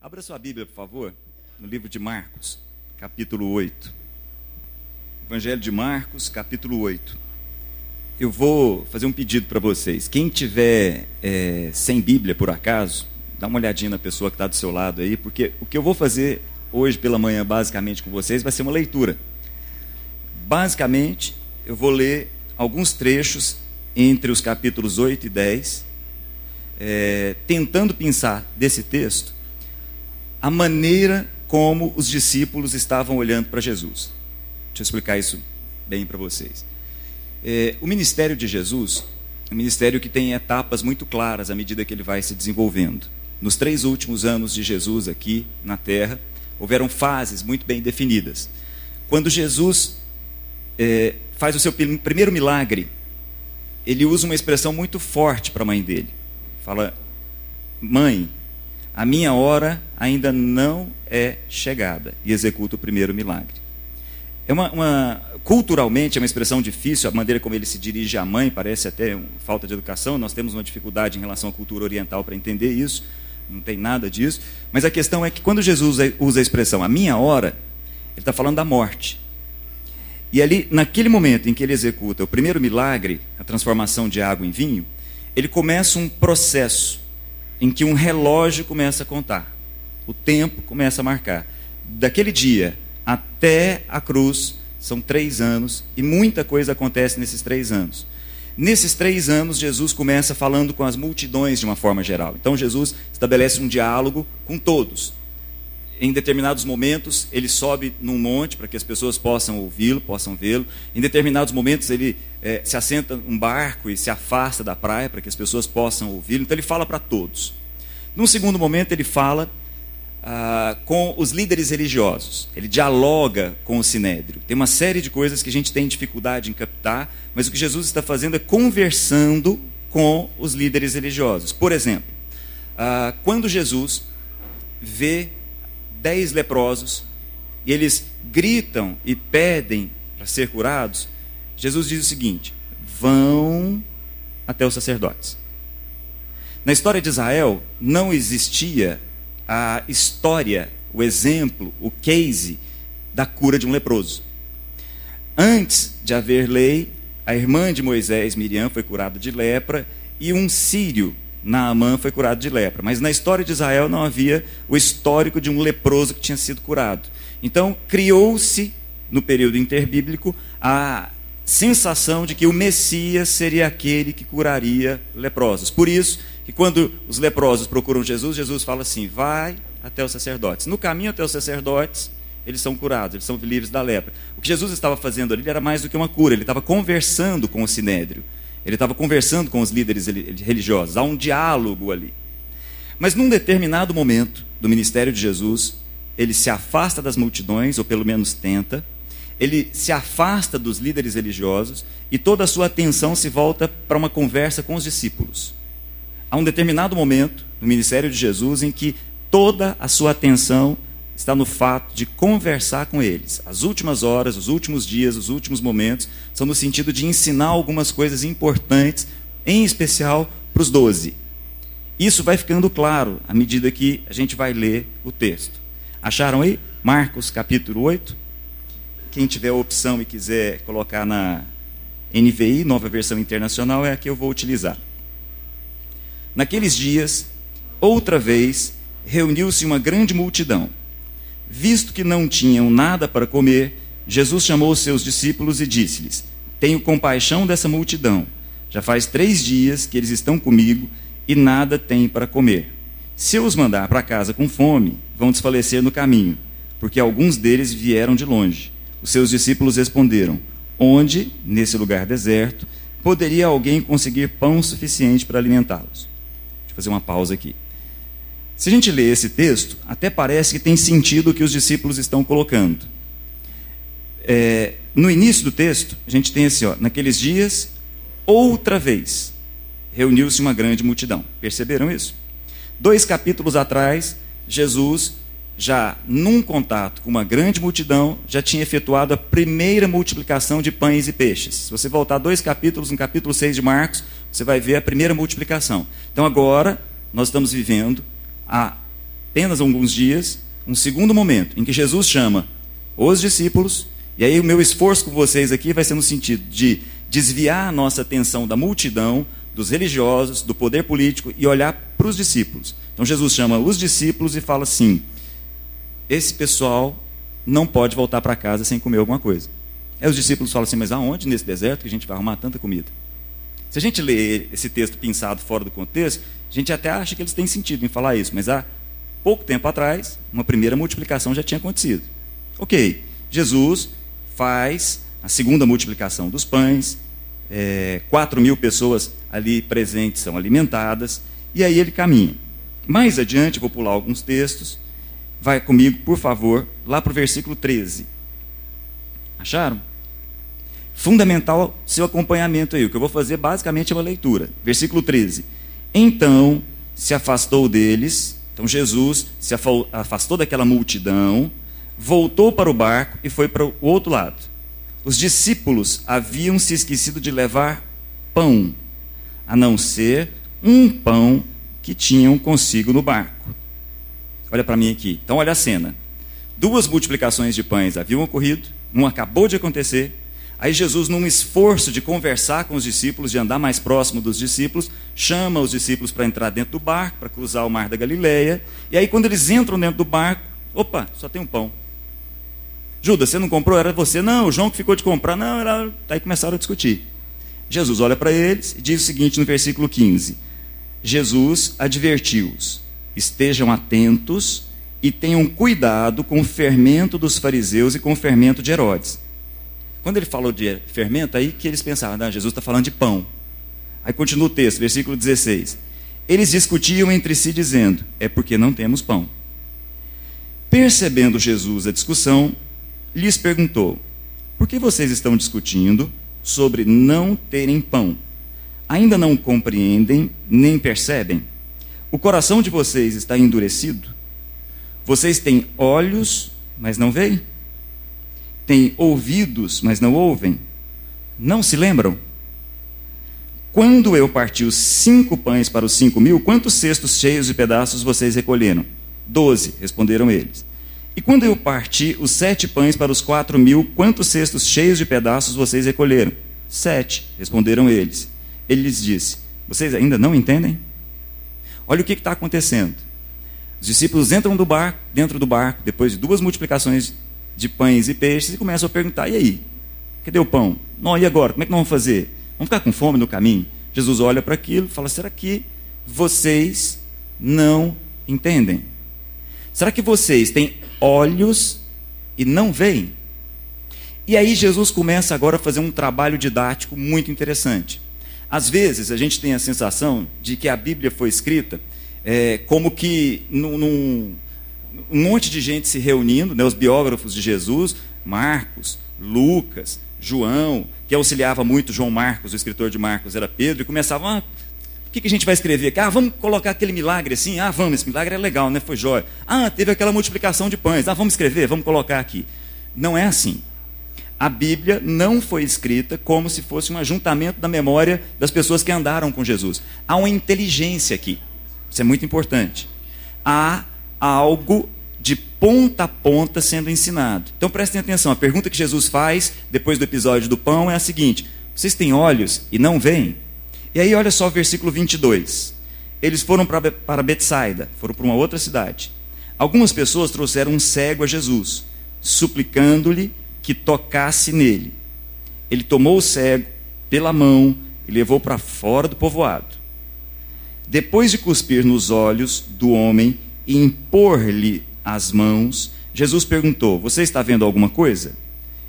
Abra sua Bíblia, por favor, no livro de Marcos, capítulo 8. Evangelho de Marcos, capítulo 8. Eu vou fazer um pedido para vocês. Quem tiver é, sem Bíblia, por acaso, dá uma olhadinha na pessoa que está do seu lado aí, porque o que eu vou fazer hoje pela manhã, basicamente, com vocês, vai ser uma leitura. Basicamente, eu vou ler alguns trechos entre os capítulos 8 e 10, é, tentando pensar desse texto a maneira como os discípulos estavam olhando para Jesus. Deixa eu explicar isso bem para vocês. É, o ministério de Jesus é um ministério que tem etapas muito claras à medida que ele vai se desenvolvendo. Nos três últimos anos de Jesus aqui na terra, houveram fases muito bem definidas. Quando Jesus é, faz o seu primeiro milagre, ele usa uma expressão muito forte para a mãe dele. Fala, mãe, a minha hora ainda não é chegada. E executa o primeiro milagre. É uma, uma, culturalmente é uma expressão difícil, a maneira como ele se dirige à mãe parece até uma falta de educação. Nós temos uma dificuldade em relação à cultura oriental para entender isso, não tem nada disso. Mas a questão é que quando Jesus usa a expressão a minha hora, ele está falando da morte. E ali, naquele momento em que ele executa o primeiro milagre, a transformação de água em vinho, ele começa um processo em que um relógio começa a contar, o tempo começa a marcar. Daquele dia até a cruz são três anos e muita coisa acontece nesses três anos. Nesses três anos, Jesus começa falando com as multidões de uma forma geral. Então, Jesus estabelece um diálogo com todos. Em determinados momentos, ele sobe num monte para que as pessoas possam ouvi-lo, possam vê-lo. Em determinados momentos, ele é, se assenta num barco e se afasta da praia para que as pessoas possam ouvi-lo. Então ele fala para todos. Num segundo momento, ele fala ah, com os líderes religiosos. Ele dialoga com o sinédrio. Tem uma série de coisas que a gente tem dificuldade em captar, mas o que Jesus está fazendo é conversando com os líderes religiosos. Por exemplo, ah, quando Jesus vê dez leprosos e eles gritam e pedem para ser curados, Jesus diz o seguinte: vão até os sacerdotes. Na história de Israel não existia a história, o exemplo, o case da cura de um leproso. Antes de haver lei, a irmã de Moisés, Miriam, foi curada de lepra e um sírio, Naamã, foi curado de lepra. Mas na história de Israel não havia o histórico de um leproso que tinha sido curado. Então criou-se, no período interbíblico, a sensação de que o Messias seria aquele que curaria leprosos. Por isso que quando os leprosos procuram Jesus, Jesus fala assim: vai até os sacerdotes. No caminho até os sacerdotes, eles são curados, eles são livres da lepra. O que Jesus estava fazendo ali era mais do que uma cura, ele estava conversando com o sinédrio, ele estava conversando com os líderes religiosos, há um diálogo ali. Mas num determinado momento do ministério de Jesus, ele se afasta das multidões, ou pelo menos tenta, ele se afasta dos líderes religiosos e toda a sua atenção se volta para uma conversa com os discípulos. Há um determinado momento no ministério de Jesus em que toda a sua atenção está no fato de conversar com eles. As últimas horas, os últimos dias, os últimos momentos são no sentido de ensinar algumas coisas importantes, em especial para os doze. Isso vai ficando claro à medida que a gente vai ler o texto. Acharam aí? Marcos capítulo 8. Quem tiver a opção e quiser colocar na NVI, nova versão internacional, é a que eu vou utilizar. Naqueles dias, outra vez, reuniu-se uma grande multidão. Visto que não tinham nada para comer, Jesus chamou os seus discípulos e disse-lhes: Tenho compaixão dessa multidão. Já faz três dias que eles estão comigo e nada têm para comer. Se eu os mandar para casa com fome, vão desfalecer no caminho, porque alguns deles vieram de longe. Os seus discípulos responderam: Onde, nesse lugar deserto, poderia alguém conseguir pão suficiente para alimentá-los? Deixa eu fazer uma pausa aqui. Se a gente lê esse texto, até parece que tem sentido o que os discípulos estão colocando. É, no início do texto, a gente tem assim: ó, naqueles dias, outra vez, reuniu-se uma grande multidão. Perceberam isso? Dois capítulos atrás, Jesus já num contato com uma grande multidão, já tinha efetuado a primeira multiplicação de pães e peixes. Se você voltar dois capítulos, no capítulo 6 de Marcos, você vai ver a primeira multiplicação. Então agora, nós estamos vivendo a apenas alguns dias, um segundo momento em que Jesus chama os discípulos, e aí o meu esforço com vocês aqui vai ser no sentido de desviar a nossa atenção da multidão, dos religiosos, do poder político e olhar para os discípulos. Então Jesus chama os discípulos e fala assim: esse pessoal não pode voltar para casa sem comer alguma coisa. Aí os discípulos falam assim: mas aonde nesse deserto que a gente vai arrumar tanta comida? Se a gente lê esse texto pensado fora do contexto, a gente até acha que eles têm sentido em falar isso, mas há pouco tempo atrás, uma primeira multiplicação já tinha acontecido. Ok, Jesus faz a segunda multiplicação dos pães, é, 4 mil pessoas ali presentes são alimentadas, e aí ele caminha. Mais adiante, vou pular alguns textos, vai comigo, por favor, lá para o versículo 13. Acharam? Fundamental seu acompanhamento aí. O que eu vou fazer basicamente é uma leitura. Versículo 13. Então se afastou deles, então Jesus se afastou daquela multidão, voltou para o barco e foi para o outro lado. Os discípulos haviam se esquecido de levar pão, a não ser um pão que tinham consigo no barco. Olha para mim aqui. Então, olha a cena. Duas multiplicações de pães haviam ocorrido, um acabou de acontecer. Aí Jesus, num esforço de conversar com os discípulos, de andar mais próximo dos discípulos, chama os discípulos para entrar dentro do barco, para cruzar o mar da Galileia. E aí, quando eles entram dentro do barco, opa, só tem um pão. Judas, você não comprou? Era você? Não, o João que ficou de comprar. Não, era. Aí começaram a discutir. Jesus olha para eles e diz o seguinte no versículo 15: Jesus advertiu-os: estejam atentos e tenham cuidado com o fermento dos fariseus e com o fermento de Herodes. Quando ele falou de fermento, aí que eles pensavam, não, Jesus está falando de pão. Aí continua o texto, versículo 16. Eles discutiam entre si, dizendo: É porque não temos pão. Percebendo Jesus a discussão, lhes perguntou: Por que vocês estão discutindo sobre não terem pão? Ainda não compreendem nem percebem? O coração de vocês está endurecido? Vocês têm olhos, mas não veem? Têm ouvidos, mas não ouvem? Não se lembram? Quando eu parti os cinco pães para os cinco mil, quantos cestos cheios de pedaços vocês recolheram? Doze, responderam eles. E quando eu parti os sete pães para os quatro mil, quantos cestos cheios de pedaços vocês recolheram? Sete, responderam eles. Ele lhes disse: Vocês ainda não entendem? Olha o que está acontecendo. Os discípulos entram do barco, dentro do barco, depois de duas multiplicações de pães e peixes, e começam a perguntar: e aí? Cadê o pão? Não, e agora? Como é que nós vamos fazer? Vamos ficar com fome no caminho? Jesus olha para aquilo e fala: será que vocês não entendem? Será que vocês têm olhos e não veem? E aí Jesus começa agora a fazer um trabalho didático muito interessante. Às vezes a gente tem a sensação de que a Bíblia foi escrita é, como que num, num, um monte de gente se reunindo, né, os biógrafos de Jesus, Marcos, Lucas, João, que auxiliava muito João Marcos, o escritor de Marcos era Pedro, e começavam, ah, o que, que a gente vai escrever aqui? Ah, vamos colocar aquele milagre assim? Ah, vamos, esse milagre é legal, né? Foi jóia. Ah, teve aquela multiplicação de pães. Ah, vamos escrever, vamos colocar aqui. Não é assim. A Bíblia não foi escrita como se fosse um ajuntamento da memória das pessoas que andaram com Jesus. Há uma inteligência aqui. Isso é muito importante. Há algo de ponta a ponta sendo ensinado. Então prestem atenção, a pergunta que Jesus faz depois do episódio do pão é a seguinte: Vocês têm olhos e não veem? E aí, olha só o versículo 22. Eles foram para Betsaida, foram para uma outra cidade. Algumas pessoas trouxeram um cego a Jesus, suplicando-lhe que tocasse nele. Ele tomou o cego pela mão e levou para fora do povoado. Depois de cuspir nos olhos do homem e impor-lhe as mãos, Jesus perguntou: Você está vendo alguma coisa?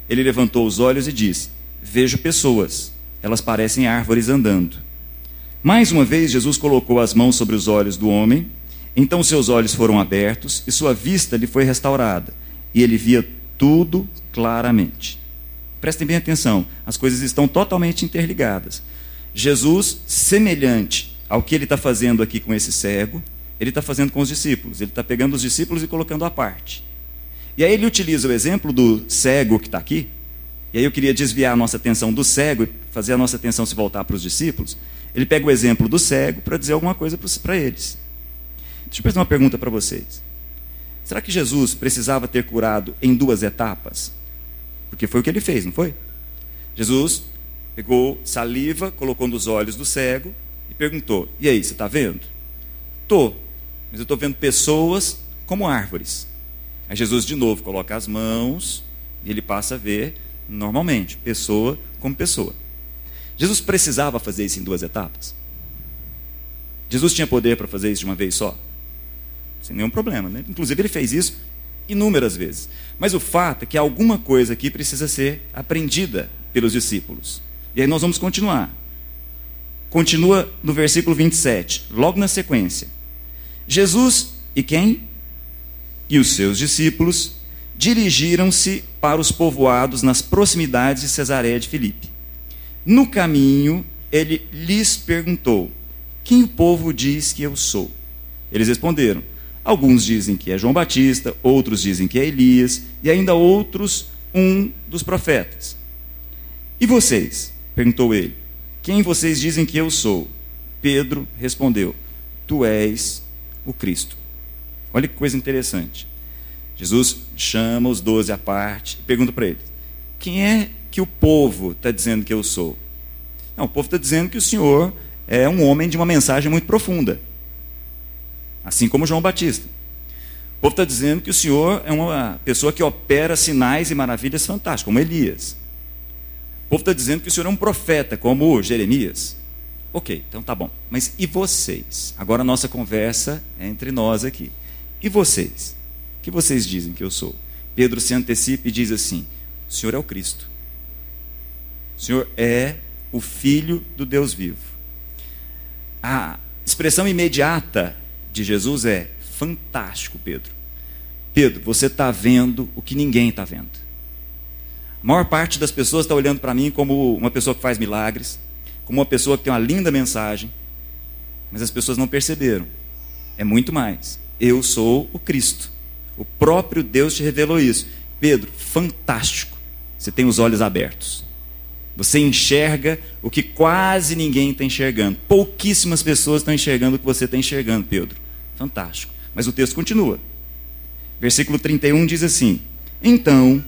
Ele levantou os olhos e disse: Vejo pessoas, elas parecem árvores andando. Mais uma vez, Jesus colocou as mãos sobre os olhos do homem, então seus olhos foram abertos e sua vista lhe foi restaurada, e ele via tudo claramente. Prestem bem atenção, as coisas estão totalmente interligadas. Jesus, semelhante ao que ele está fazendo aqui com esse cego, ele está fazendo com os discípulos. Ele está pegando os discípulos e colocando à parte. E aí ele utiliza o exemplo do cego que está aqui. E aí eu queria desviar a nossa atenção do cego e fazer a nossa atenção se voltar para os discípulos. Ele pega o exemplo do cego para dizer alguma coisa para eles. Deixa eu fazer uma pergunta para vocês. Será que Jesus precisava ter curado em duas etapas? Porque foi o que ele fez, não foi? Jesus pegou saliva, colocou nos olhos do cego e perguntou: E aí, você está vendo? Tô, mas eu estou vendo pessoas como árvores. Aí Jesus de novo coloca as mãos e ele passa a ver normalmente, pessoa como pessoa. Jesus precisava fazer isso em duas etapas? Jesus tinha poder para fazer isso de uma vez só? Sem nenhum problema, né? Inclusive ele fez isso inúmeras vezes. Mas o fato é que alguma coisa aqui precisa ser aprendida pelos discípulos. E aí nós vamos continuar. Continua no versículo 27, logo na sequência. Jesus e quem? E os seus discípulos dirigiram-se para os povoados nas proximidades de Cesareia de Filipe. No caminho, ele lhes perguntou: Quem o povo diz que eu sou? Eles responderam: Alguns dizem que é João Batista, outros dizem que é Elias, e ainda outros um dos profetas. E vocês? perguntou ele. Quem vocês dizem que eu sou? Pedro respondeu: Tu és o Cristo. Olha que coisa interessante. Jesus chama os doze à parte e pergunta para eles: Quem é que o povo está dizendo que eu sou? Não, o povo está dizendo que o Senhor é um homem de uma mensagem muito profunda, assim como João Batista. O povo está dizendo que o Senhor é uma pessoa que opera sinais e maravilhas fantásticas, como Elias. O povo está dizendo que o Senhor é um profeta, como Jeremias. Ok, então tá bom. Mas e vocês? Agora a nossa conversa é entre nós aqui. E vocês? O que vocês dizem que eu sou? Pedro se antecipa e diz assim: O Senhor é o Cristo. O Senhor é o Filho do Deus vivo. A expressão imediata de Jesus é: fantástico, Pedro. Pedro, você está vendo o que ninguém está vendo. A maior parte das pessoas está olhando para mim como uma pessoa que faz milagres, como uma pessoa que tem uma linda mensagem, mas as pessoas não perceberam. É muito mais. Eu sou o Cristo. O próprio Deus te revelou isso. Pedro, fantástico. Você tem os olhos abertos. Você enxerga o que quase ninguém está enxergando. Pouquíssimas pessoas estão enxergando o que você está enxergando, Pedro. Fantástico. Mas o texto continua. Versículo 31 diz assim: Então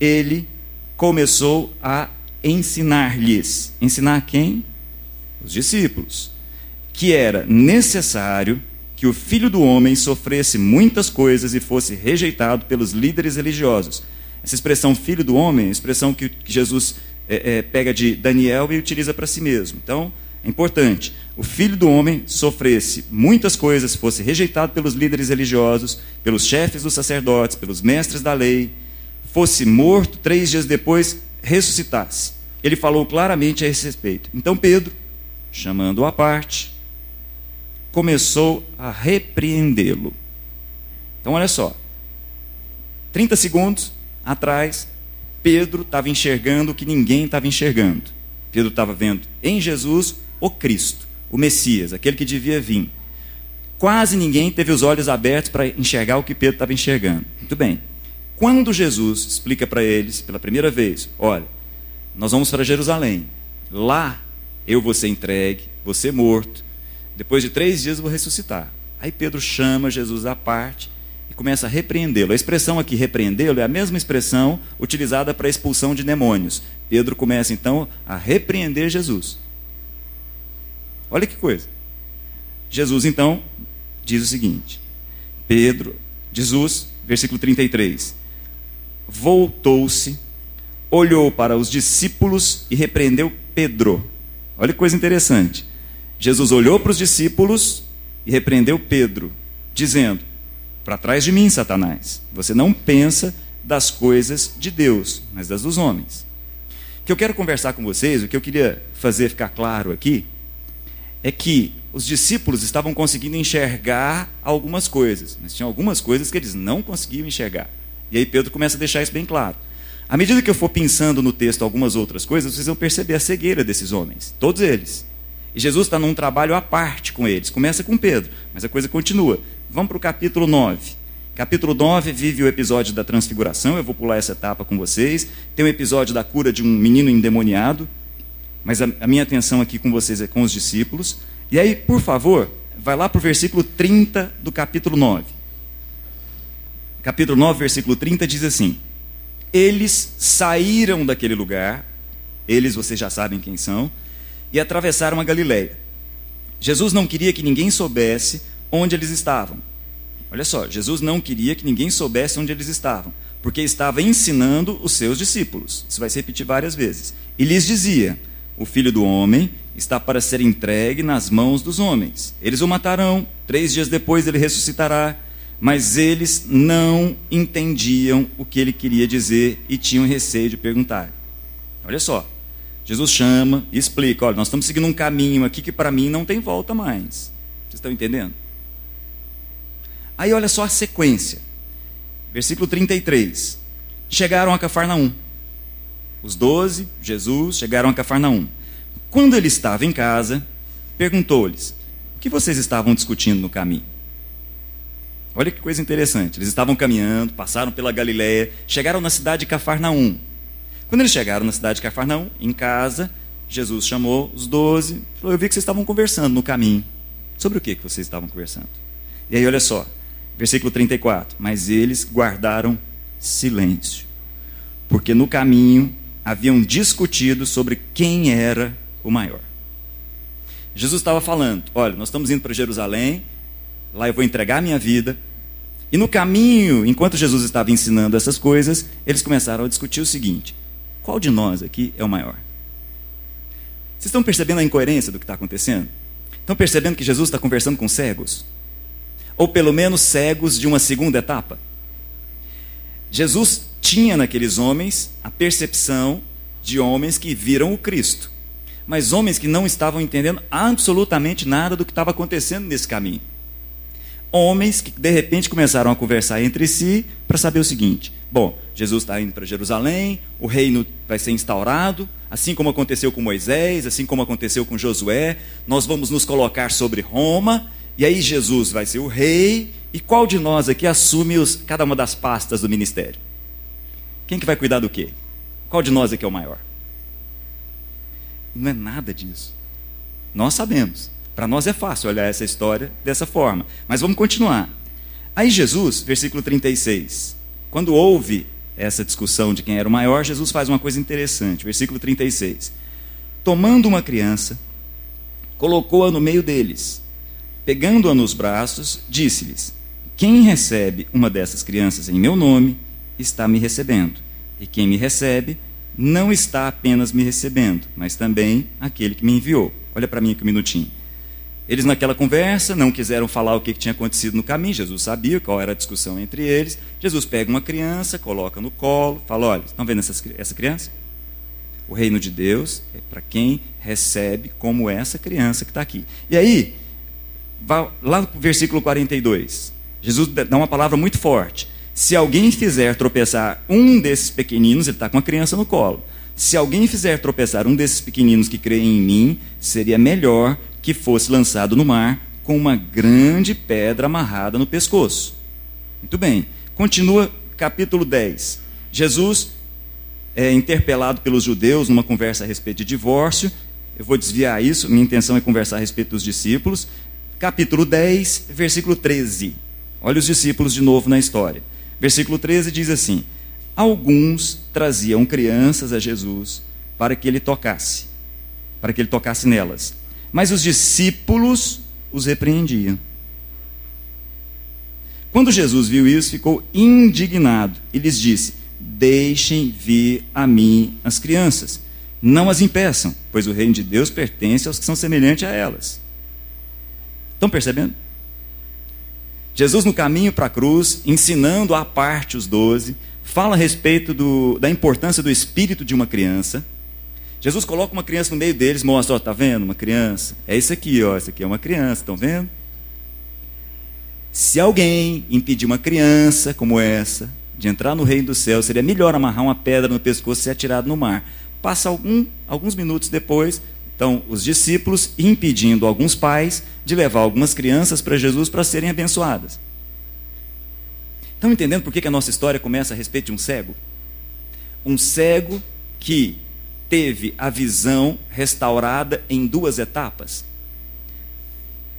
ele começou a ensinar-lhes. Ensinar quem? Os discípulos. Que era necessário que o filho do homem sofresse muitas coisas e fosse rejeitado pelos líderes religiosos. Essa expressão filho do homem é expressão que Jesus é, é, pega de Daniel e utiliza para si mesmo. Então, é importante. O filho do homem sofresse muitas coisas, fosse rejeitado pelos líderes religiosos, pelos chefes dos sacerdotes, pelos mestres da lei, fosse morto, três dias depois ressuscitasse. Ele falou claramente a esse respeito. Então Pedro, chamando-o à parte, começou a repreendê-lo. Então, olha só. 30 segundos atrás, Pedro estava enxergando o que ninguém estava enxergando. Pedro estava vendo em Jesus o Cristo, o Messias, aquele que devia vir. Quase ninguém teve os olhos abertos para enxergar o que Pedro estava enxergando. Muito bem. Quando Jesus explica para eles, pela primeira vez: olha, nós vamos para Jerusalém, lá eu vou ser entregue, vou ser morto, depois de três dias eu vou ressuscitar. Aí Pedro chama Jesus à parte e começa a repreendê-lo. A expressão aqui, repreendê-lo, é a mesma expressão utilizada para a expulsão de demônios. Pedro começa então a repreender Jesus. Olha que coisa. Jesus então diz o seguinte: Pedro, Jesus, versículo 33. Voltou-se, olhou para os discípulos e repreendeu Pedro. Olha que coisa interessante. Jesus olhou para os discípulos e repreendeu Pedro, dizendo: Para trás de mim, Satanás, você não pensa das coisas de Deus, mas das dos homens. O que eu quero conversar com vocês, o que eu queria fazer ficar claro aqui, é que os discípulos estavam conseguindo enxergar algumas coisas, mas tinha algumas coisas que eles não conseguiam enxergar. E aí Pedro começa a deixar isso bem claro. À medida que eu for pensando no texto algumas outras coisas, vocês vão perceber a cegueira desses homens, todos eles. E Jesus está num trabalho à parte com eles. Começa com Pedro, mas a coisa continua. Vamos para o capítulo 9. Capítulo 9 vive o episódio da transfiguração. Eu vou pular essa etapa com vocês. Tem o episódio da cura de um menino endemoniado. Mas a, a minha atenção aqui com vocês é com os discípulos. E aí, por favor, vai lá para o versículo 30 do capítulo 9. capítulo 9, versículo 30, diz assim: Eles saíram daquele lugar, eles vocês já sabem quem são, e atravessaram a Galileia. Jesus não queria que ninguém soubesse onde eles estavam. Olha só, Jesus não queria que ninguém soubesse onde eles estavam, porque estava ensinando os seus discípulos. Isso vai se repetir várias vezes. E lhes dizia: O filho do homem está para ser entregue nas mãos dos homens. Eles o matarão, três dias depois ele ressuscitará. Mas eles não entendiam o que ele queria dizer e tinham receio de perguntar. Olha só, Jesus chama e explica: olha, nós estamos seguindo um caminho aqui que para mim não tem volta mais. Vocês estão entendendo? Aí olha só a sequência. Versículo 33. Chegaram a Cafarnaum. Os doze, Jesus, chegaram a Cafarnaum. Quando ele estava em casa, perguntou-lhes: O que vocês estavam discutindo no caminho? Olha que coisa interessante. Eles estavam caminhando, passaram pela Galiléia, chegaram na cidade de Cafarnaum. Quando eles chegaram na cidade de Cafarnaum, em casa, Jesus chamou os doze, falou: Eu vi que vocês estavam conversando no caminho. Sobre o que, que vocês estavam conversando? E aí, olha só, versículo 34. Mas eles guardaram silêncio, porque no caminho haviam discutido sobre quem era o maior. Jesus estava falando: Olha, nós estamos indo para Jerusalém, lá eu vou entregar a minha vida. E no caminho, enquanto Jesus estava ensinando essas coisas, eles começaram a discutir o seguinte: qual de nós aqui é o maior? Vocês estão percebendo a incoerência do que está acontecendo? Estão percebendo que Jesus está conversando com cegos? Ou pelo menos cegos de uma segunda etapa? Jesus tinha naqueles homens a percepção de homens que viram o Cristo, mas homens que não estavam entendendo absolutamente nada do que estava acontecendo nesse caminho homens que de repente começaram a conversar entre si para saber o seguinte: bom, Jesus está indo para Jerusalém, o reino vai ser instaurado, assim como aconteceu com Moisés, assim como aconteceu com Josué, nós vamos nos colocar sobre Roma, e aí Jesus vai ser o rei, e qual de nós aqui assume os, cada uma das pastas do ministério? Quem que vai cuidar do quê? Qual de nós aqui é o maior? Não é nada disso. Nós sabemos. Para nós é fácil olhar essa história dessa forma. Mas vamos continuar. Aí Jesus, versículo 36, quando houve essa discussão de quem era o maior, Jesus faz uma coisa interessante. Versículo 36. Tomando uma criança, colocou-a no meio deles. Pegando-a nos braços, disse-lhes: Quem recebe uma dessas crianças em meu nome, está me recebendo. E quem me recebe, não está apenas me recebendo, mas também aquele que me enviou. Olha para mim aqui um minutinho. Eles, naquela conversa, não quiseram falar o que tinha acontecido no caminho. Jesus sabia qual era a discussão entre eles. Jesus pega uma criança, coloca no colo, fala: Olha, estão vendo essa, essa criança? O reino de Deus é para quem recebe como essa criança que está aqui. E aí, lá no versículo 42, Jesus dá uma palavra muito forte. Se alguém fizer tropeçar um desses pequeninos, ele está com a criança no colo. Se alguém fizer tropeçar um desses pequeninos que creem em mim, seria melhor que fosse lançado no mar com uma grande pedra amarrada no pescoço. Muito bem. Continua capítulo 10. Jesus é interpelado pelos judeus numa conversa a respeito de divórcio. Eu vou desviar isso, minha intenção é conversar a respeito dos discípulos. Capítulo 10, versículo 13. Olha os discípulos de novo na história. Versículo 13 diz assim: Alguns traziam crianças a Jesus para que ele tocasse, para que ele tocasse nelas. Mas os discípulos os repreendiam. Quando Jesus viu isso, ficou indignado e lhes disse: Deixem vir a mim as crianças, não as impeçam, pois o reino de Deus pertence aos que são semelhantes a elas. Estão percebendo? Jesus, no caminho para a cruz, ensinando à parte os doze, fala a respeito do, da importância do espírito de uma criança Jesus coloca uma criança no meio deles, mostra, ó, tá vendo? Uma criança. É isso aqui, ó, isso aqui é uma criança, estão vendo? Se alguém impedir uma criança como essa de entrar no reino do céu, seria melhor amarrar uma pedra no pescoço e ser atirado no mar. Passa algum, alguns minutos depois, então os discípulos impedindo alguns pais de levar algumas crianças para Jesus para serem abençoadas. Estão entendendo por que, que a nossa história começa a respeito de um cego? Um cego que teve a visão restaurada em duas etapas.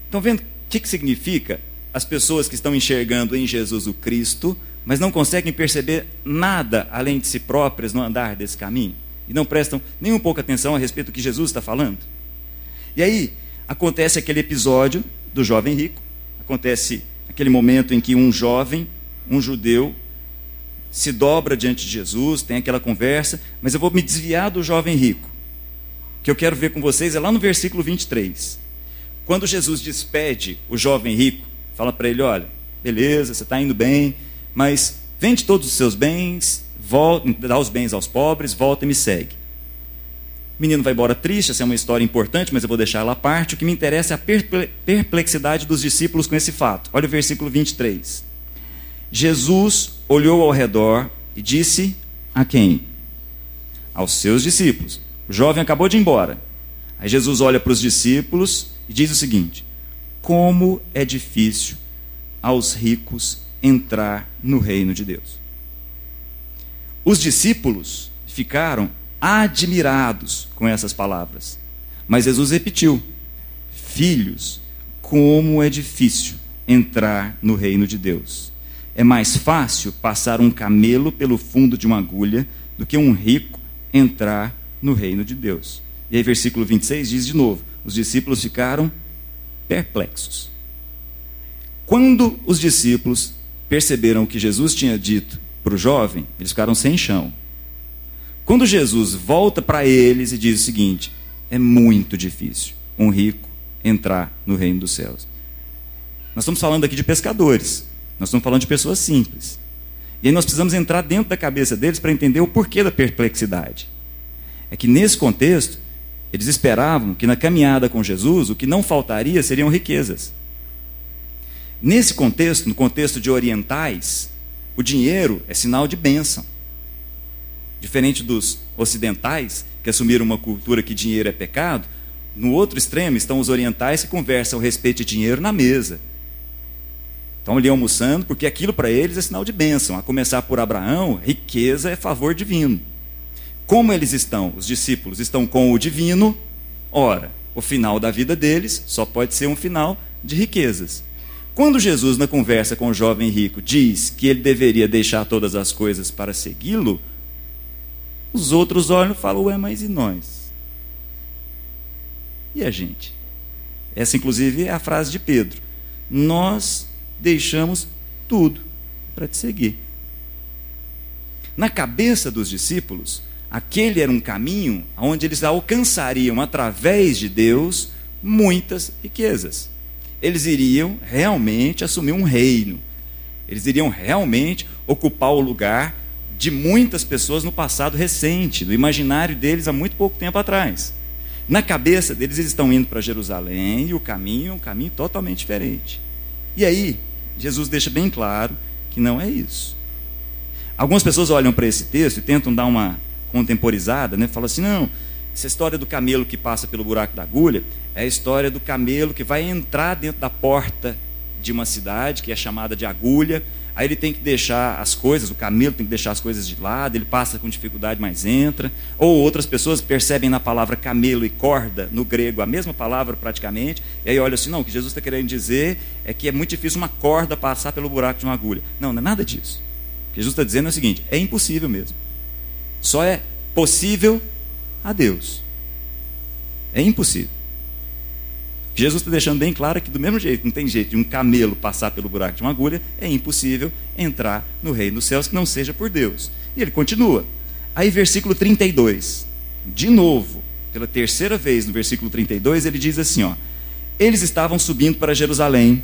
Estão vendo o que, que significa as pessoas que estão enxergando em Jesus o Cristo mas não conseguem perceber nada além de si próprias no andar desse caminho e não prestam nem um pouco atenção a respeito do que Jesus está falando. E aí acontece aquele episódio do jovem rico, acontece aquele momento em que um jovem, um judeu, se dobra diante de Jesus, tem aquela conversa, mas eu vou me desviar do jovem rico. O que eu quero ver com vocês é lá no versículo 23. Quando Jesus despede o jovem rico, fala para ele: olha, beleza, você está indo bem, mas vende todos os seus bens, volta, dá os bens aos pobres, volta e me segue. O menino vai embora triste, essa é uma história importante, mas eu vou deixar ela à parte. O que me interessa é a perplexidade dos discípulos com esse fato. Olha o versículo 23. Jesus olhou ao redor e disse a quem? Aos seus discípulos. O jovem acabou de ir embora. Aí Jesus olha para os discípulos e diz o seguinte: Como é difícil aos ricos entrar no reino de Deus. Os discípulos ficaram admirados com essas palavras. Mas Jesus repetiu: Filhos, como é difícil entrar no reino de Deus. É mais fácil passar um camelo pelo fundo de uma agulha do que um rico entrar no reino de Deus. E aí, versículo 26 diz de novo: os discípulos ficaram perplexos. Quando os discípulos perceberam o que Jesus tinha dito para o jovem, eles ficaram sem chão. Quando Jesus volta para eles e diz o seguinte: é muito difícil um rico entrar no reino dos céus. Nós estamos falando aqui de pescadores, nós estamos falando de pessoas simples. E aí nós precisamos entrar dentro da cabeça deles para entender o porquê da perplexidade. É que nesse contexto, eles esperavam que na caminhada com Jesus o que não faltaria seriam riquezas. Nesse contexto, no contexto de orientais, o dinheiro é sinal de bênção. Diferente dos ocidentais, que assumiram uma cultura que dinheiro é pecado, no outro extremo estão os orientais que conversam a respeito de dinheiro na mesa. Estão ali almoçando, porque aquilo para eles é sinal de bênção. A começar por Abraão, riqueza é favor divino. Como eles estão? Os discípulos estão com o divino, ora, o final da vida deles só pode ser um final de riquezas. Quando Jesus, na conversa com o jovem rico, diz que ele deveria deixar todas as coisas para segui-lo, os outros olham e falam: Ué, mas e nós? E a gente? Essa, inclusive, é a frase de Pedro. Nós deixamos tudo para te seguir. Na cabeça dos discípulos, aquele era um caminho onde eles alcançariam, através de Deus, muitas riquezas eles iriam realmente assumir um reino. Eles iriam realmente ocupar o lugar de muitas pessoas no passado recente, no imaginário deles há muito pouco tempo atrás. Na cabeça deles, eles estão indo para Jerusalém e o caminho é um caminho totalmente diferente. E aí, Jesus deixa bem claro que não é isso. Algumas pessoas olham para esse texto e tentam dar uma contemporizada, né? Falam assim: não, essa história do camelo que passa pelo buraco da agulha é a história do camelo que vai entrar dentro da porta de uma cidade, que é chamada de agulha. Aí ele tem que deixar as coisas, o camelo tem que deixar as coisas de lado, ele passa com dificuldade, mas entra. Ou outras pessoas percebem na palavra camelo e corda, no grego, a mesma palavra praticamente, e aí olha assim: não, o que Jesus está querendo dizer é que é muito difícil uma corda passar pelo buraco de uma agulha. Não, não é nada disso. O que Jesus está dizendo é o seguinte: é impossível mesmo. Só é possível a Deus. É impossível. Jesus está deixando bem claro que, do mesmo jeito, não tem jeito de um camelo passar pelo buraco de uma agulha, é impossível entrar no reino dos céus que não seja por Deus. E ele continua. Aí, versículo 32, de novo, pela terceira vez no versículo 32, ele diz assim: ó, Eles estavam subindo para Jerusalém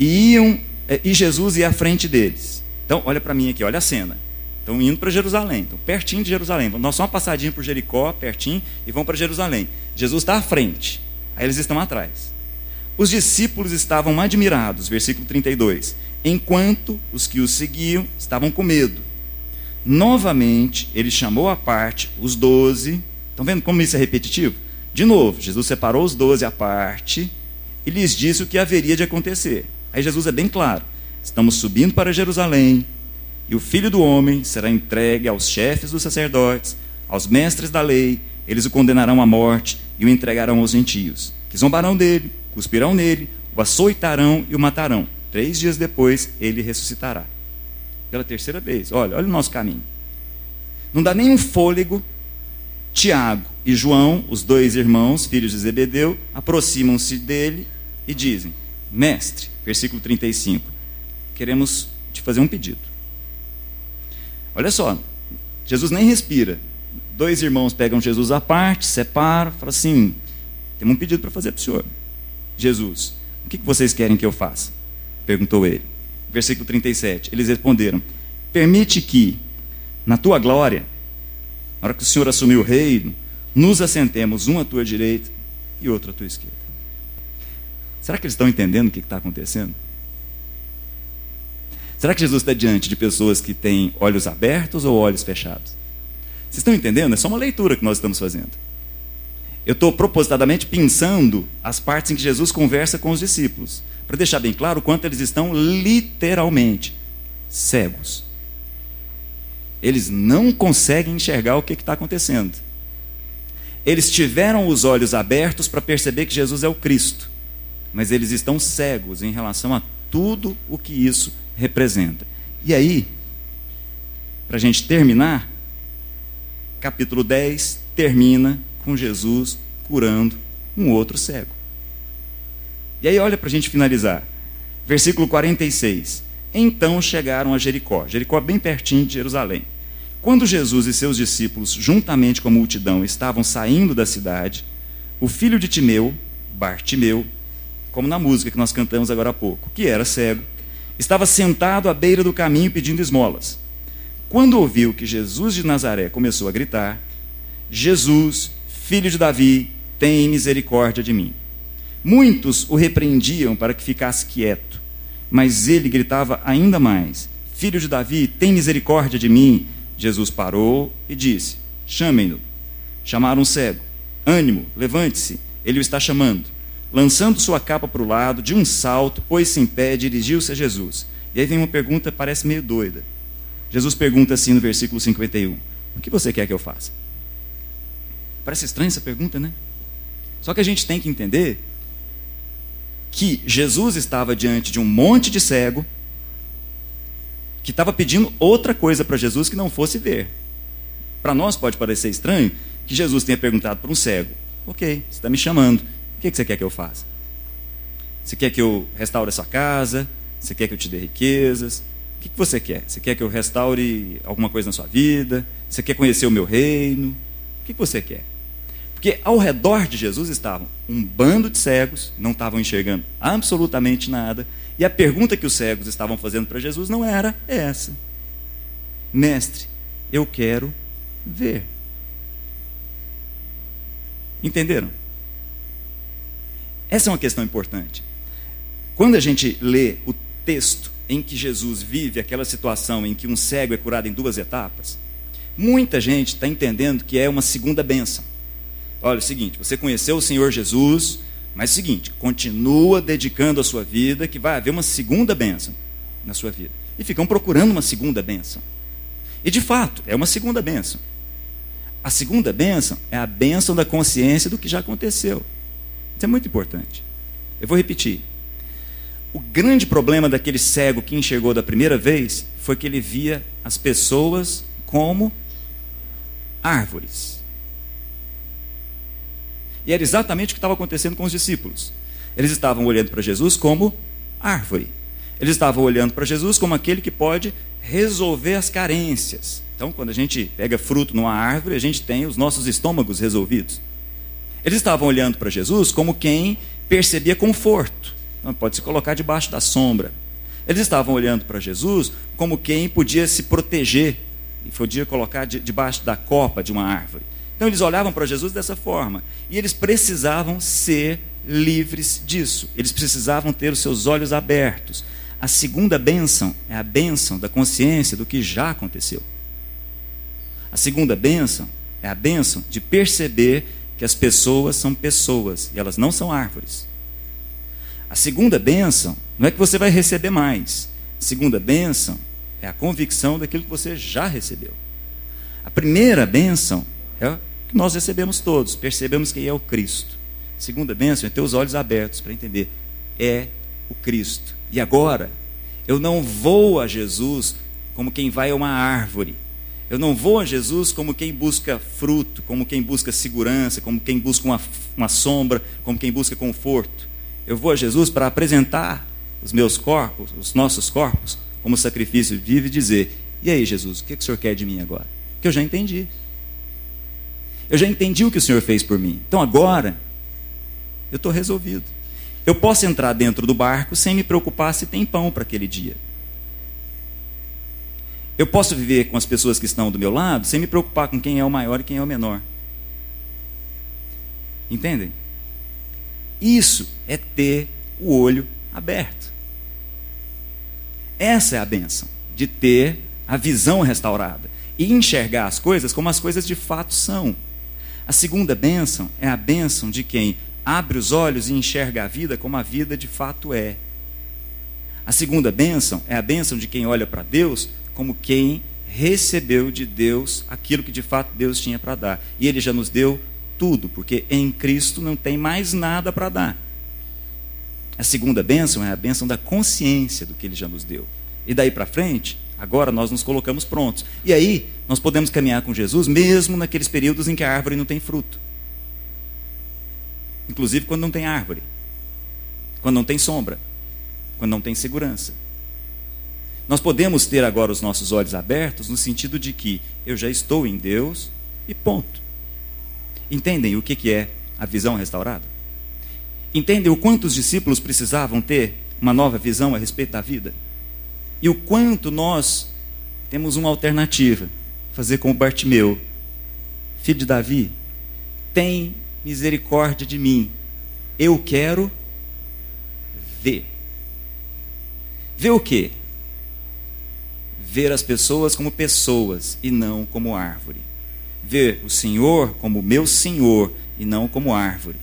e iam, eh, e Jesus ia à frente deles. Então, olha para mim aqui, olha a cena. Estão indo para Jerusalém, estão pertinho de Jerusalém. Dar só uma passadinha por Jericó, pertinho, e vão para Jerusalém. Jesus está à frente, aí eles estão atrás. Os discípulos estavam admirados, versículo 32, enquanto os que os seguiam estavam com medo. Novamente, ele chamou à parte os doze. Estão vendo como isso é repetitivo? De novo, Jesus separou os doze à parte e lhes disse o que haveria de acontecer. Aí Jesus é bem claro: estamos subindo para Jerusalém, e o filho do homem será entregue aos chefes dos sacerdotes, aos mestres da lei, eles o condenarão à morte e o entregarão aos gentios, que zombarão dele, cuspirão nele, o açoitarão e o matarão. Três dias depois ele ressuscitará. pela terceira vez. Olha, olha o nosso caminho. Não dá nem um fôlego. Tiago e João, os dois irmãos, filhos de Zebedeu, aproximam-se dele e dizem: Mestre, versículo 35, queremos te fazer um pedido. Olha só, Jesus nem respira. Dois irmãos pegam Jesus à parte, separam, falam assim: temos um pedido para fazer para o senhor. Jesus, o que vocês querem que eu faça? Perguntou ele. Versículo 37. Eles responderam: Permite que, na tua glória, na hora que o Senhor assumiu o reino, nos assentemos um à tua direita e outro à tua esquerda. Será que eles estão entendendo o que está acontecendo? Será que Jesus está diante de pessoas que têm olhos abertos ou olhos fechados? Vocês estão entendendo? É só uma leitura que nós estamos fazendo. Eu estou propositadamente pensando as partes em que Jesus conversa com os discípulos, para deixar bem claro o quanto eles estão literalmente cegos. Eles não conseguem enxergar o que está acontecendo. Eles tiveram os olhos abertos para perceber que Jesus é o Cristo, mas eles estão cegos em relação a tudo o que isso representa. E aí, para a gente terminar, capítulo 10 termina com Jesus curando um outro cego. E aí, olha para a gente finalizar. Versículo 46. Então chegaram a Jericó. Jericó bem pertinho de Jerusalém. Quando Jesus e seus discípulos, juntamente com a multidão, estavam saindo da cidade, o filho de Timeu, Bartimeu, como na música que nós cantamos agora há pouco, que era cego, estava sentado à beira do caminho pedindo esmolas. Quando ouviu que Jesus de Nazaré começou a gritar: Jesus, filho de Davi, tem misericórdia de mim. Muitos o repreendiam para que ficasse quieto, mas ele gritava ainda mais: Filho de Davi, tem misericórdia de mim. Jesus parou e disse: Chamem-no. Chamaram o cego. Ânimo, levante-se, ele o está chamando. Lançando sua capa para o lado, de um salto, pôs-se em pé dirigiu-se a Jesus. E aí vem uma pergunta, parece meio doida. Jesus pergunta assim no versículo 51: O que você quer que eu faça? Parece estranha essa pergunta, né? Só que a gente tem que entender que Jesus estava diante de um monte de cego que estava pedindo outra coisa para Jesus que não fosse ver. Para nós pode parecer estranho que Jesus tenha perguntado para um cego: Ok, você está me chamando, o que você quer que eu faça? Você quer que eu restaure a sua casa? Você quer que eu te dê riquezas? O que você quer? Você quer que eu restaure alguma coisa na sua vida? Você quer conhecer o meu reino? O que você quer? Porque ao redor de Jesus estavam um bando de cegos, não estavam enxergando absolutamente nada, e a pergunta que os cegos estavam fazendo para Jesus não era essa: Mestre, eu quero ver. Entenderam? Essa é uma questão importante. Quando a gente lê o texto em que Jesus vive aquela situação em que um cego é curado em duas etapas, muita gente está entendendo que é uma segunda bênção. Olha, é o seguinte: você conheceu o Senhor Jesus, mas é o seguinte, continua dedicando a sua vida, que vai haver uma segunda bênção na sua vida. E ficam procurando uma segunda bênção. E de fato, é uma segunda bênção. A segunda bênção é a bênção da consciência do que já aconteceu. Isso é muito importante. Eu vou repetir. O grande problema daquele cego que enxergou da primeira vez foi que ele via as pessoas como árvores. E era exatamente o que estava acontecendo com os discípulos. Eles estavam olhando para Jesus como árvore. Eles estavam olhando para Jesus como aquele que pode resolver as carências. Então, quando a gente pega fruto numa árvore, a gente tem os nossos estômagos resolvidos. Eles estavam olhando para Jesus como quem percebia conforto. Pode se colocar debaixo da sombra. Eles estavam olhando para Jesus como quem podia se proteger e podia colocar debaixo da copa de uma árvore. Então eles olhavam para Jesus dessa forma. E eles precisavam ser livres disso. Eles precisavam ter os seus olhos abertos. A segunda bênção é a bênção da consciência do que já aconteceu. A segunda bênção é a bênção de perceber que as pessoas são pessoas e elas não são árvores. A segunda bênção não é que você vai receber mais. A segunda bênção é a convicção daquilo que você já recebeu. A primeira bênção é o que nós recebemos todos, percebemos que é o Cristo. A segunda bênção é ter os olhos abertos para entender, é o Cristo. E agora, eu não vou a Jesus como quem vai a uma árvore. Eu não vou a Jesus como quem busca fruto, como quem busca segurança, como quem busca uma, uma sombra, como quem busca conforto. Eu vou a Jesus para apresentar os meus corpos, os nossos corpos, como sacrifício vivo e dizer: E aí, Jesus, o que, que o Senhor quer de mim agora? Que eu já entendi. Eu já entendi o que o Senhor fez por mim. Então agora, eu estou resolvido. Eu posso entrar dentro do barco sem me preocupar se tem pão para aquele dia. Eu posso viver com as pessoas que estão do meu lado sem me preocupar com quem é o maior e quem é o menor. Entendem? Isso é ter o olho aberto. Essa é a benção de ter a visão restaurada e enxergar as coisas como as coisas de fato são. A segunda bênção é a bênção de quem abre os olhos e enxerga a vida como a vida de fato é. A segunda bênção é a bênção de quem olha para Deus como quem recebeu de Deus aquilo que de fato Deus tinha para dar. E Ele já nos deu tudo, porque em Cristo não tem mais nada para dar. A segunda bênção é a bênção da consciência do que Ele já nos deu. E daí para frente, Agora nós nos colocamos prontos. E aí, nós podemos caminhar com Jesus mesmo naqueles períodos em que a árvore não tem fruto. Inclusive quando não tem árvore. Quando não tem sombra. Quando não tem segurança. Nós podemos ter agora os nossos olhos abertos no sentido de que eu já estou em Deus e ponto. Entendem o que é a visão restaurada? Entendem o quanto os discípulos precisavam ter uma nova visão a respeito da vida? E o quanto nós temos uma alternativa, fazer como Bartimeu, filho de Davi, tem misericórdia de mim. Eu quero ver. Ver o quê? Ver as pessoas como pessoas e não como árvore. Ver o Senhor como meu Senhor e não como árvore.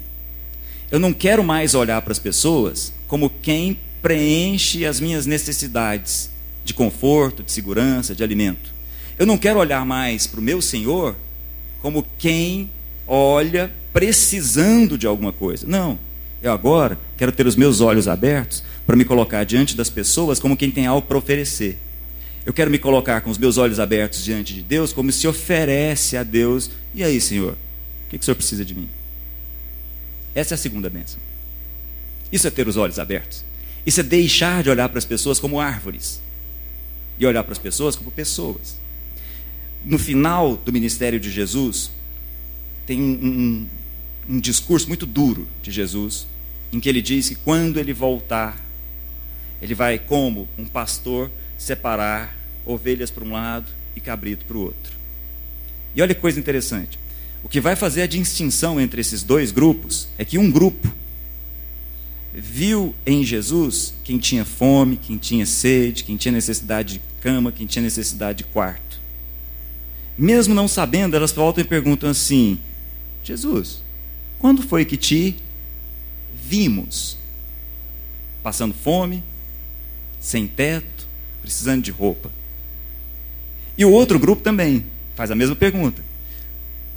Eu não quero mais olhar para as pessoas como quem preenche as minhas necessidades de conforto, de segurança, de alimento. Eu não quero olhar mais para o meu Senhor como quem olha precisando de alguma coisa. Não. Eu agora quero ter os meus olhos abertos para me colocar diante das pessoas como quem tem algo para oferecer. Eu quero me colocar com os meus olhos abertos diante de Deus como se oferece a Deus. E aí, Senhor, o que, que o Senhor precisa de mim? Essa é a segunda bênção. Isso é ter os olhos abertos. Isso é deixar de olhar para as pessoas como árvores e olhar para as pessoas como pessoas. No final do ministério de Jesus, tem um, um, um discurso muito duro de Jesus, em que ele diz que quando ele voltar, ele vai, como um pastor, separar ovelhas para um lado e cabrito para o outro. E olha que coisa interessante. O que vai fazer a distinção entre esses dois grupos é que um grupo viu em Jesus quem tinha fome, quem tinha sede, quem tinha necessidade de cama, quem tinha necessidade de quarto. Mesmo não sabendo, elas voltam e perguntam assim: Jesus, quando foi que te vimos? Passando fome, sem teto, precisando de roupa. E o outro grupo também faz a mesma pergunta: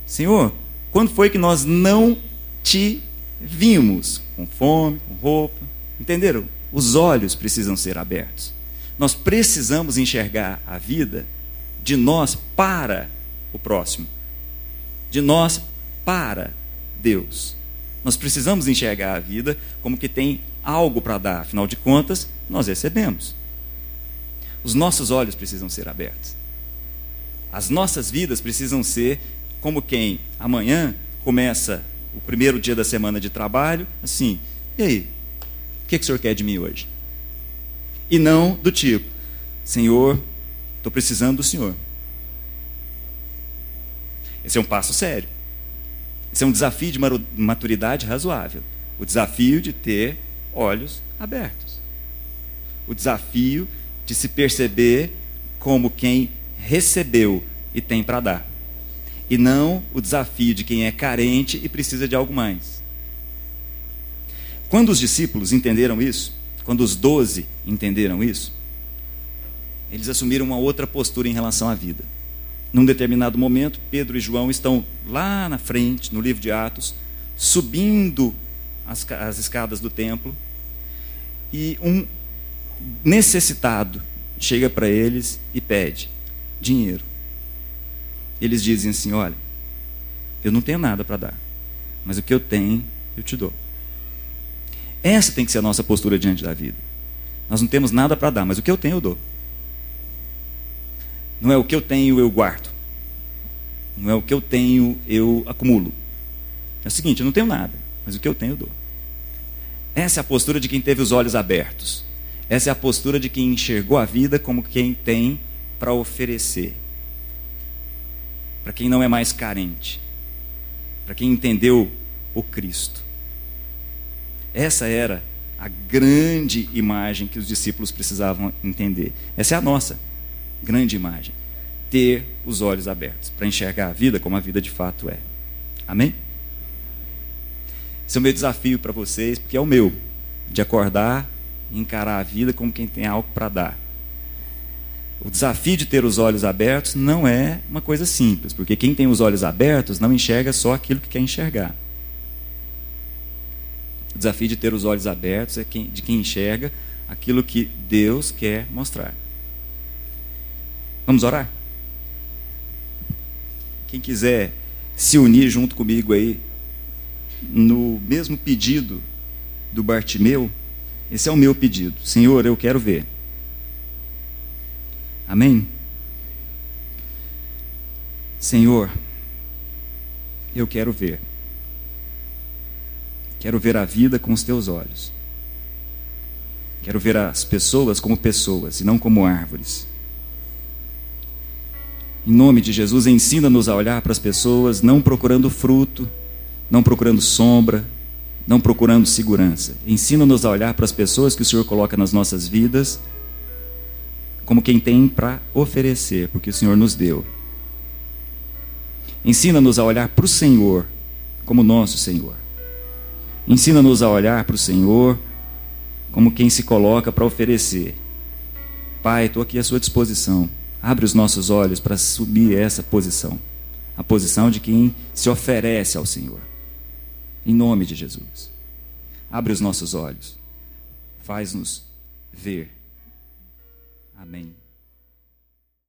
Senhor, quando foi que nós não te vimos com fome, com roupa. Entenderam? Os olhos precisam ser abertos. Nós precisamos enxergar a vida de nós para o próximo, de nós para Deus. Nós precisamos enxergar a vida como que tem algo para dar, afinal de contas, nós recebemos. Os nossos olhos precisam ser abertos. As nossas vidas precisam ser como quem amanhã começa o primeiro dia da semana de trabalho, assim, e aí? O que, que o senhor quer de mim hoje? E não do tipo, Senhor, estou precisando do Senhor. Esse é um passo sério. Esse é um desafio de maturidade razoável. O desafio de ter olhos abertos. O desafio de se perceber como quem recebeu e tem para dar e não o desafio de quem é carente e precisa de algo mais. Quando os discípulos entenderam isso, quando os doze entenderam isso, eles assumiram uma outra postura em relação à vida. Num determinado momento, Pedro e João estão lá na frente, no livro de Atos, subindo as, as escadas do templo, e um necessitado chega para eles e pede dinheiro. Eles dizem assim: Olha, eu não tenho nada para dar, mas o que eu tenho, eu te dou. Essa tem que ser a nossa postura diante da vida. Nós não temos nada para dar, mas o que eu tenho, eu dou. Não é o que eu tenho, eu guardo. Não é o que eu tenho, eu acumulo. É o seguinte, eu não tenho nada, mas o que eu tenho, eu dou. Essa é a postura de quem teve os olhos abertos. Essa é a postura de quem enxergou a vida como quem tem para oferecer. Para quem não é mais carente. Para quem entendeu o Cristo. Essa era a grande imagem que os discípulos precisavam entender. Essa é a nossa grande imagem. Ter os olhos abertos para enxergar a vida como a vida de fato é. Amém? Esse é o meu desafio para vocês, porque é o meu, de acordar encarar a vida como quem tem algo para dar. O desafio de ter os olhos abertos não é uma coisa simples, porque quem tem os olhos abertos não enxerga só aquilo que quer enxergar. O desafio de ter os olhos abertos é de quem enxerga aquilo que Deus quer mostrar. Vamos orar? Quem quiser se unir junto comigo aí no mesmo pedido do Bartimeu, esse é o meu pedido. Senhor, eu quero ver. Amém? Senhor, eu quero ver. Quero ver a vida com os teus olhos. Quero ver as pessoas como pessoas e não como árvores. Em nome de Jesus, ensina-nos a olhar para as pessoas não procurando fruto, não procurando sombra, não procurando segurança. Ensina-nos a olhar para as pessoas que o Senhor coloca nas nossas vidas como quem tem para oferecer, porque o Senhor nos deu. Ensina-nos a olhar para o Senhor como nosso Senhor. Ensina-nos a olhar para o Senhor como quem se coloca para oferecer. Pai, estou aqui à sua disposição. Abre os nossos olhos para subir essa posição a posição de quem se oferece ao Senhor. Em nome de Jesus. Abre os nossos olhos. Faz-nos ver. Amém.